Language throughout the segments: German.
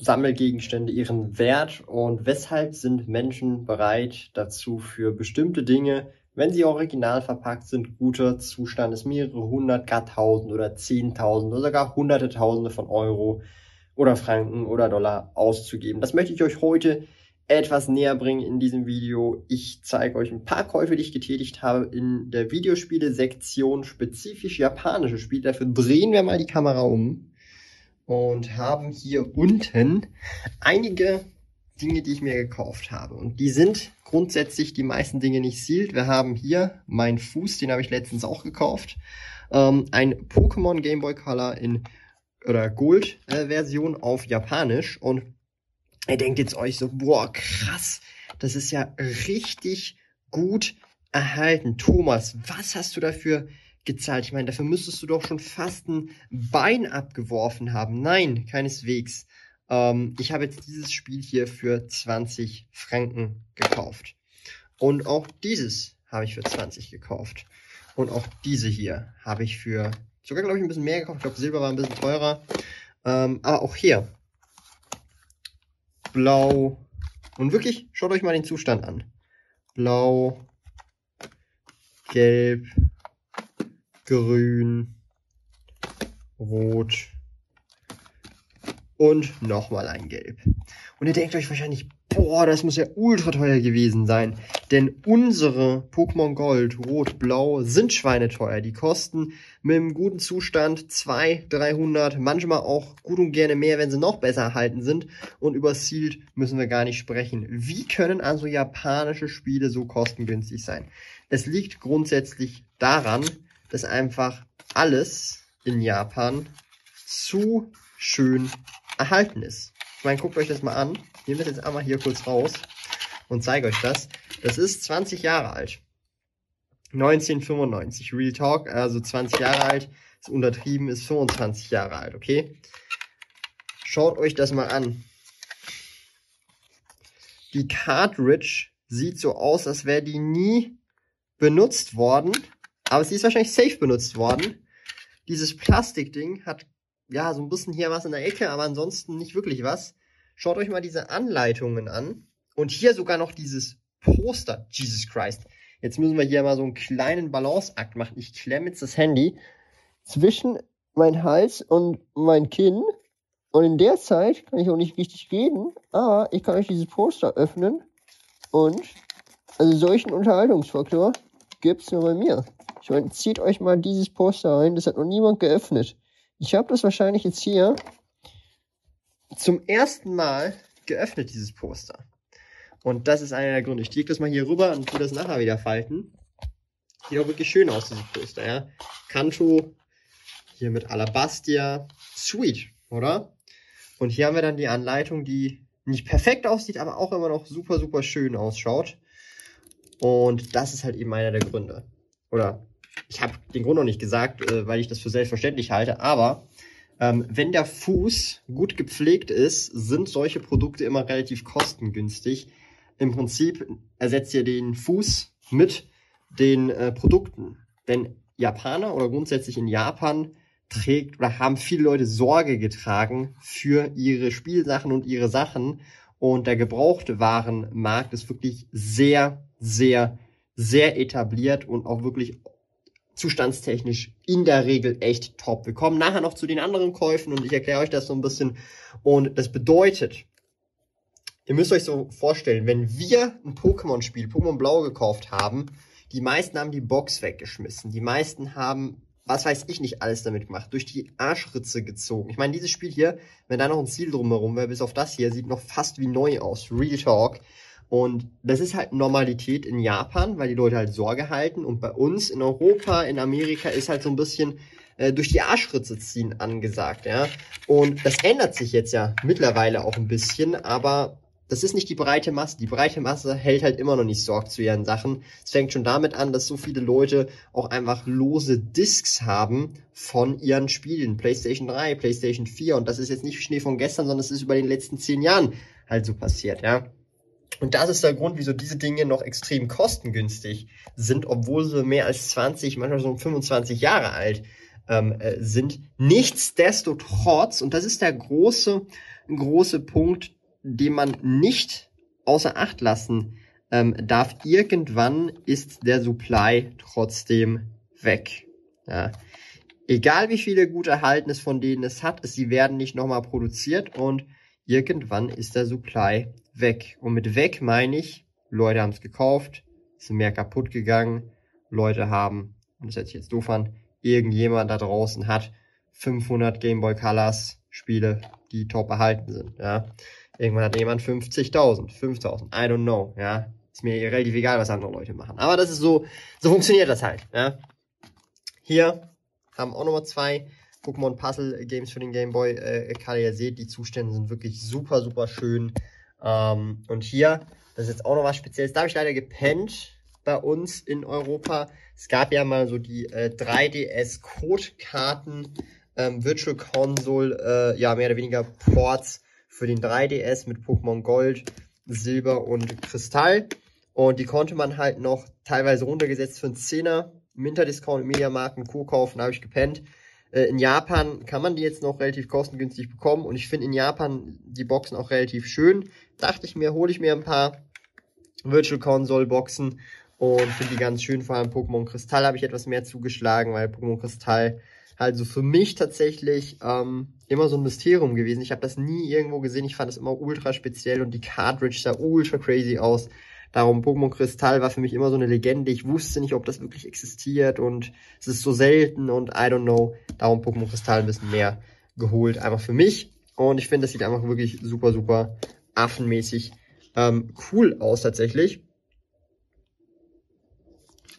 Sammelgegenstände ihren Wert und weshalb sind Menschen bereit dazu für bestimmte Dinge, wenn sie original verpackt sind, guter Zustand ist, mehrere hundert, gar tausend oder zehntausend oder sogar hunderte Tausende von Euro oder Franken oder Dollar auszugeben. Das möchte ich euch heute etwas näher bringen in diesem Video. Ich zeige euch ein paar Käufe, die ich getätigt habe in der Videospiele-Sektion, spezifisch japanische Spiele. Dafür drehen wir mal die Kamera um und haben hier unten einige Dinge, die ich mir gekauft habe. Und die sind grundsätzlich die meisten Dinge nicht sealed. Wir haben hier meinen Fuß, den habe ich letztens auch gekauft. Ähm, ein Pokémon Game Boy Color in oder Gold äh, Version auf Japanisch und ihr denkt jetzt euch so, boah, krass, das ist ja richtig gut erhalten. Thomas, was hast du dafür gezahlt. Ich meine, dafür müsstest du doch schon fast ein Bein abgeworfen haben. Nein, keineswegs. Ähm, ich habe jetzt dieses Spiel hier für 20 Franken gekauft. Und auch dieses habe ich für 20 gekauft. Und auch diese hier habe ich für sogar, glaube ich, ein bisschen mehr gekauft. Ich glaube, Silber war ein bisschen teurer. Ähm, aber auch hier. Blau. Und wirklich, schaut euch mal den Zustand an. Blau, Gelb, grün, rot und nochmal ein Gelb. Und ihr denkt euch wahrscheinlich, boah, das muss ja ultra teuer gewesen sein. Denn unsere Pokémon Gold, Rot, Blau sind schweineteuer. Die kosten mit einem guten Zustand 200, 300, manchmal auch gut und gerne mehr, wenn sie noch besser erhalten sind. Und über Sealed müssen wir gar nicht sprechen. Wie können also japanische Spiele so kostengünstig sein? Es liegt grundsätzlich daran, dass einfach alles in Japan zu schön erhalten ist. Ich meine, guckt euch das mal an. Ich nehme das jetzt einmal hier kurz raus und zeige euch das. Das ist 20 Jahre alt. 1995. Real Talk, also 20 Jahre alt. Ist untertrieben, ist 25 Jahre alt, okay? Schaut euch das mal an. Die Cartridge sieht so aus, als wäre die nie benutzt worden. Aber sie ist wahrscheinlich safe benutzt worden. Dieses Plastikding hat ja so ein bisschen hier was in der Ecke, aber ansonsten nicht wirklich was. Schaut euch mal diese Anleitungen an. Und hier sogar noch dieses Poster. Jesus Christ. Jetzt müssen wir hier mal so einen kleinen Balanceakt machen. Ich klemme jetzt das Handy zwischen mein Hals und mein Kinn. Und in der Zeit kann ich auch nicht richtig reden, aber ich kann euch dieses Poster öffnen. Und also solchen Unterhaltungsfaktor gibt's nur bei mir. Ich meine, zieht euch mal dieses Poster rein. Das hat noch niemand geöffnet. Ich habe das wahrscheinlich jetzt hier zum ersten Mal geöffnet, dieses Poster. Und das ist einer der Gründe. Ich lege das mal hier rüber und tue das nachher wieder falten. Sieht auch wirklich schön aus, dieses Poster, ja. Kanto, hier mit Alabastia. Sweet, oder? Und hier haben wir dann die Anleitung, die nicht perfekt aussieht, aber auch immer noch super, super schön ausschaut. Und das ist halt eben einer der Gründe. Oder ich habe den Grund noch nicht gesagt, äh, weil ich das für selbstverständlich halte, aber ähm, wenn der Fuß gut gepflegt ist, sind solche Produkte immer relativ kostengünstig. Im Prinzip ersetzt ihr den Fuß mit den äh, Produkten. Denn Japaner oder grundsätzlich in Japan trägt oder haben viele Leute Sorge getragen für ihre Spielsachen und ihre Sachen. Und der gebrauchte Warenmarkt ist wirklich sehr, sehr, sehr etabliert und auch wirklich zustandstechnisch in der Regel echt top. Wir kommen nachher noch zu den anderen Käufen und ich erkläre euch das so ein bisschen. Und das bedeutet, ihr müsst euch so vorstellen, wenn wir ein Pokémon-Spiel, Pokémon Blau gekauft haben, die meisten haben die Box weggeschmissen. Die meisten haben, was weiß ich nicht, alles damit gemacht, durch die Arschritze gezogen. Ich meine, dieses Spiel hier, wenn da noch ein Ziel drumherum wäre, bis auf das hier, sieht noch fast wie neu aus. Real Talk. Und das ist halt Normalität in Japan, weil die Leute halt Sorge halten. Und bei uns in Europa, in Amerika ist halt so ein bisschen äh, durch die Arschritze ziehen angesagt, ja. Und das ändert sich jetzt ja mittlerweile auch ein bisschen, aber das ist nicht die breite Masse. Die breite Masse hält halt immer noch nicht Sorg zu ihren Sachen. Es fängt schon damit an, dass so viele Leute auch einfach lose Discs haben von ihren Spielen. PlayStation 3, PlayStation 4. Und das ist jetzt nicht Schnee von gestern, sondern es ist über den letzten zehn Jahren halt so passiert, ja. Und das ist der Grund, wieso diese Dinge noch extrem kostengünstig sind, obwohl sie mehr als 20, manchmal so 25 Jahre alt ähm, äh, sind. Nichtsdestotrotz, und das ist der große, große Punkt, den man nicht außer Acht lassen ähm, darf, irgendwann ist der Supply trotzdem weg. Ja. Egal wie viele gut erhalten es von denen es hat, sie werden nicht nochmal produziert und irgendwann ist der Supply weg. Und mit weg meine ich, Leute haben es gekauft, sind mehr kaputt gegangen, Leute haben, und das hört sich jetzt doof an, irgendjemand da draußen hat 500 Game Boy Colors Spiele, die top erhalten sind, ja. Irgendwann hat jemand 50.000, 5.000, I don't know, ja. Ist mir relativ egal, was andere Leute machen. Aber das ist so, so funktioniert das halt, ja. Hier haben auch nochmal zwei Pokémon Puzzle Games für den Game Boy äh, Color. Ihr seht, die Zustände sind wirklich super, super schön. Ähm, und hier, das ist jetzt auch noch was Spezielles. Da habe ich leider gepennt bei uns in Europa. Es gab ja mal so die äh, 3DS-Code-Karten, ähm, Virtual Console, äh, ja, mehr oder weniger Ports für den 3DS mit Pokémon Gold, Silber und Kristall. Und die konnte man halt noch teilweise runtergesetzt für einen Zehner im Interdiscount, Mediamarkt und Co. kaufen, habe ich gepennt. Äh, in Japan kann man die jetzt noch relativ kostengünstig bekommen und ich finde in Japan die Boxen auch relativ schön. Dachte ich mir, hole ich mir ein paar Virtual Console Boxen und finde die ganz schön. Vor allem Pokémon Kristall habe ich etwas mehr zugeschlagen, weil Pokémon Kristall halt so für mich tatsächlich ähm, immer so ein Mysterium gewesen. Ich habe das nie irgendwo gesehen. Ich fand das immer ultra speziell und die Cartridge sah ultra crazy aus. Darum Pokémon Kristall war für mich immer so eine Legende. Ich wusste nicht, ob das wirklich existiert und es ist so selten und I don't know. Darum Pokémon Kristall ein bisschen mehr geholt, einfach für mich. Und ich finde, das sieht einfach wirklich super, super affenmäßig ähm, cool aus tatsächlich.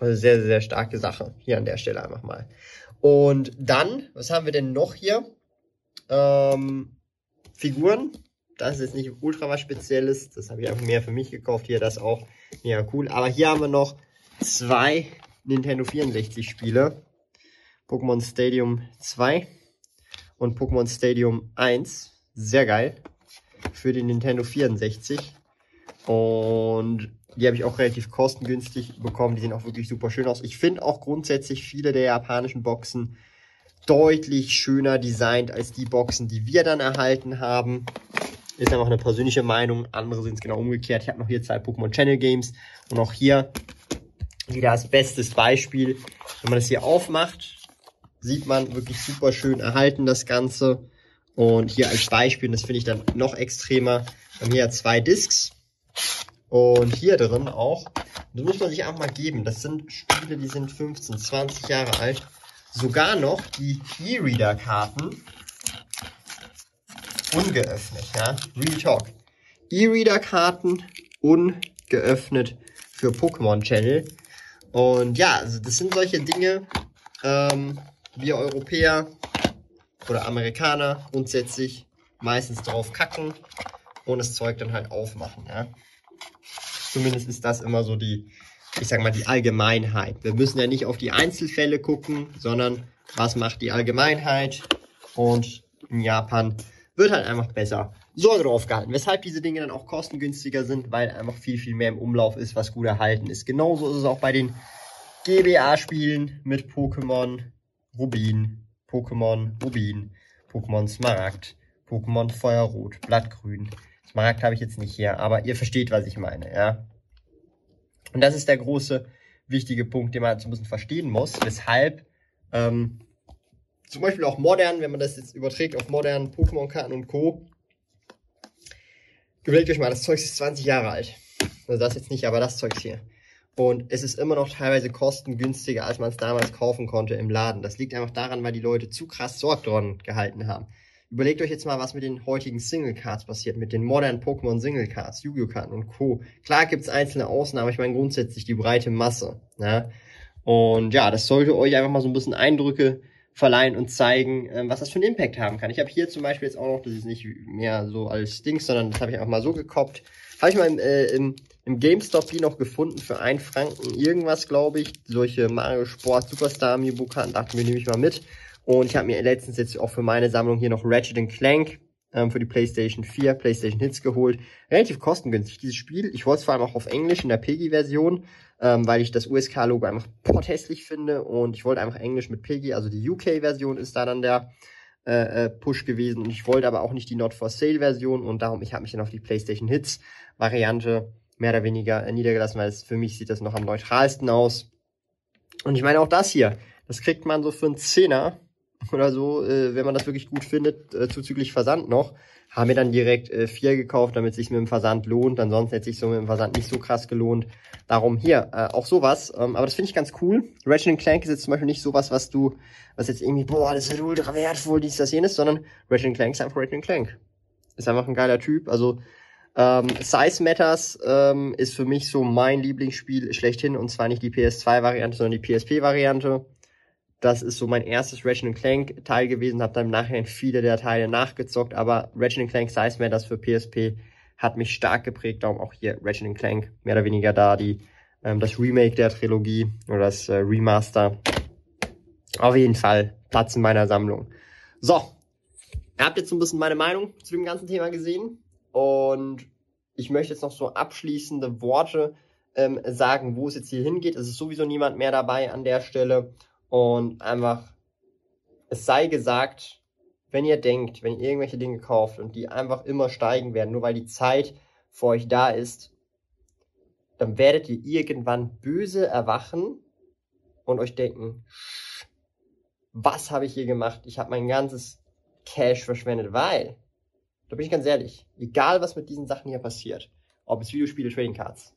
Also sehr, sehr starke Sache hier an der Stelle einfach mal. Und dann, was haben wir denn noch hier? Ähm, Figuren. Das ist jetzt nicht ultra was Spezielles. Das habe ich einfach mehr für mich gekauft. Hier das auch mega cool. Aber hier haben wir noch zwei Nintendo 64 Spiele. Pokémon Stadium 2 und Pokémon Stadium 1. Sehr geil. Für den Nintendo 64. Und die habe ich auch relativ kostengünstig bekommen. Die sehen auch wirklich super schön aus. Ich finde auch grundsätzlich viele der japanischen Boxen deutlich schöner designt als die Boxen, die wir dann erhalten haben. Ist einfach eine persönliche Meinung. Andere sind es genau umgekehrt. Ich habe noch hier zwei Pokémon Channel Games. Und auch hier wieder das bestes Beispiel. Wenn man das hier aufmacht, sieht man wirklich super schön erhalten das Ganze. Und hier als Beispiel, das finde ich dann noch extremer, haben hier zwei Discs. Und hier drin auch, das muss man sich einfach mal geben, das sind Spiele, die sind 15, 20 Jahre alt. Sogar noch die E-Reader-Karten ungeöffnet, ja, Real Talk. E-Reader-Karten ungeöffnet für Pokémon Channel. Und ja, also das sind solche Dinge, ähm, wir Europäer oder Amerikaner grundsätzlich meistens drauf kacken und das Zeug dann halt aufmachen, ja. Zumindest ist das immer so die, ich sag mal, die Allgemeinheit. Wir müssen ja nicht auf die Einzelfälle gucken, sondern was macht die Allgemeinheit? Und in Japan wird halt einfach besser Sorge drauf gehalten. Weshalb diese Dinge dann auch kostengünstiger sind, weil einfach viel, viel mehr im Umlauf ist, was gut erhalten ist. Genauso ist es auch bei den GBA-Spielen mit Pokémon Rubin, Pokémon Rubin, Pokémon Smaragd, Pokémon Feuerrot, Blattgrün, Smaragd habe ich jetzt nicht hier, aber ihr versteht, was ich meine, ja. Und das ist der große, wichtige Punkt, den man halt so ein bisschen verstehen muss, weshalb ähm, zum Beispiel auch modern, wenn man das jetzt überträgt auf modernen Pokémon-Karten und Co. Überlegt euch mal, das Zeug ist 20 Jahre alt. Also das jetzt nicht, aber das Zeug hier. Und es ist immer noch teilweise kostengünstiger, als man es damals kaufen konnte im Laden. Das liegt einfach daran, weil die Leute zu krass Sorg dran gehalten haben. Überlegt euch jetzt mal, was mit den heutigen Single Cards passiert, mit den modernen Pokémon Single Cards, Yu-Gi-Oh! Karten und Co. Klar gibt's einzelne Ausnahmen, ich meine grundsätzlich die breite Masse. Ja? Und ja, das sollte euch einfach mal so ein bisschen Eindrücke verleihen und zeigen, ähm, was das für einen Impact haben kann. Ich habe hier zum Beispiel jetzt auch noch, das ist nicht mehr so als Dings, sondern das habe ich einfach mal so gekoppt. Habe ich mal im, äh, im, im GameStop die noch gefunden für ein Franken irgendwas, glaube ich. Solche Mario Sport Superstar Amiibo Karten, dachte mir, nehme ich mal mit. Und ich habe mir letztens jetzt auch für meine Sammlung hier noch Ratchet Clank ähm, für die PlayStation 4, PlayStation Hits geholt. Relativ kostengünstig, dieses Spiel. Ich wollte es vor allem auch auf Englisch in der PEGI-Version, ähm, weil ich das USK-Logo einfach potthässlich finde und ich wollte einfach Englisch mit PEGI, also die UK-Version ist da dann der äh, äh, Push gewesen und ich wollte aber auch nicht die Not for Sale Version und darum ich habe mich dann auf die PlayStation Hits Variante mehr oder weniger äh, niedergelassen, weil es für mich sieht das noch am neutralsten aus. Und ich meine auch das hier, das kriegt man so für einen Zehner oder so, äh, wenn man das wirklich gut findet, äh, zuzüglich Versand noch. Haben mir dann direkt äh, vier gekauft, damit es sich mit dem Versand lohnt. Ansonsten hätte sich so mit dem Versand nicht so krass gelohnt. Darum hier, äh, auch sowas. Ähm, aber das finde ich ganz cool. Ratchet Clank ist jetzt zum Beispiel nicht sowas, was du, was jetzt irgendwie, boah, das ist ultra wertvoll, dies, das, jenes, sondern Ratchet Clank ist einfach Ratchet Clank. Ist einfach ein geiler Typ. Also ähm, Size Matters ähm, ist für mich so mein Lieblingsspiel schlechthin und zwar nicht die PS2-Variante, sondern die PSP-Variante. Das ist so mein erstes Ratchet Clank Teil gewesen, habe dann im Nachhinein viele der Teile nachgezockt, aber Ratchet Clank Size Matters für PSP hat mich stark geprägt, darum auch hier Ratchet Clank mehr oder weniger da die ähm, das Remake der Trilogie oder das äh, Remaster. Auf jeden Fall Platz in meiner Sammlung. So, ihr habt jetzt so ein bisschen meine Meinung zu dem ganzen Thema gesehen und ich möchte jetzt noch so abschließende Worte ähm, sagen, wo es jetzt hier hingeht. Es ist sowieso niemand mehr dabei an der Stelle und einfach, es sei gesagt, wenn ihr denkt, wenn ihr irgendwelche Dinge kauft und die einfach immer steigen werden, nur weil die Zeit für euch da ist, dann werdet ihr irgendwann böse erwachen und euch denken, was habe ich hier gemacht? Ich habe mein ganzes Cash verschwendet, weil, da bin ich ganz ehrlich, egal was mit diesen Sachen hier passiert, ob es Videospiele, Trading Cards,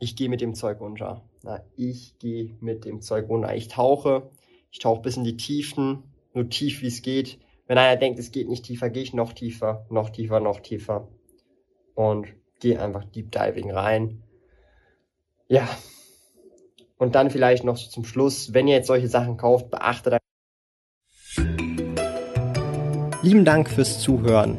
ich gehe mit dem Zeug runter. Na, ich gehe mit dem Zeug runter. Ich tauche, ich tauche bis in die Tiefen, so tief wie es geht. Wenn einer denkt, es geht nicht tiefer, gehe ich noch tiefer, noch tiefer, noch tiefer. Und gehe einfach Deep Diving rein. Ja. Und dann vielleicht noch zum Schluss, wenn ihr jetzt solche Sachen kauft, beachtet. Lieben Dank fürs Zuhören.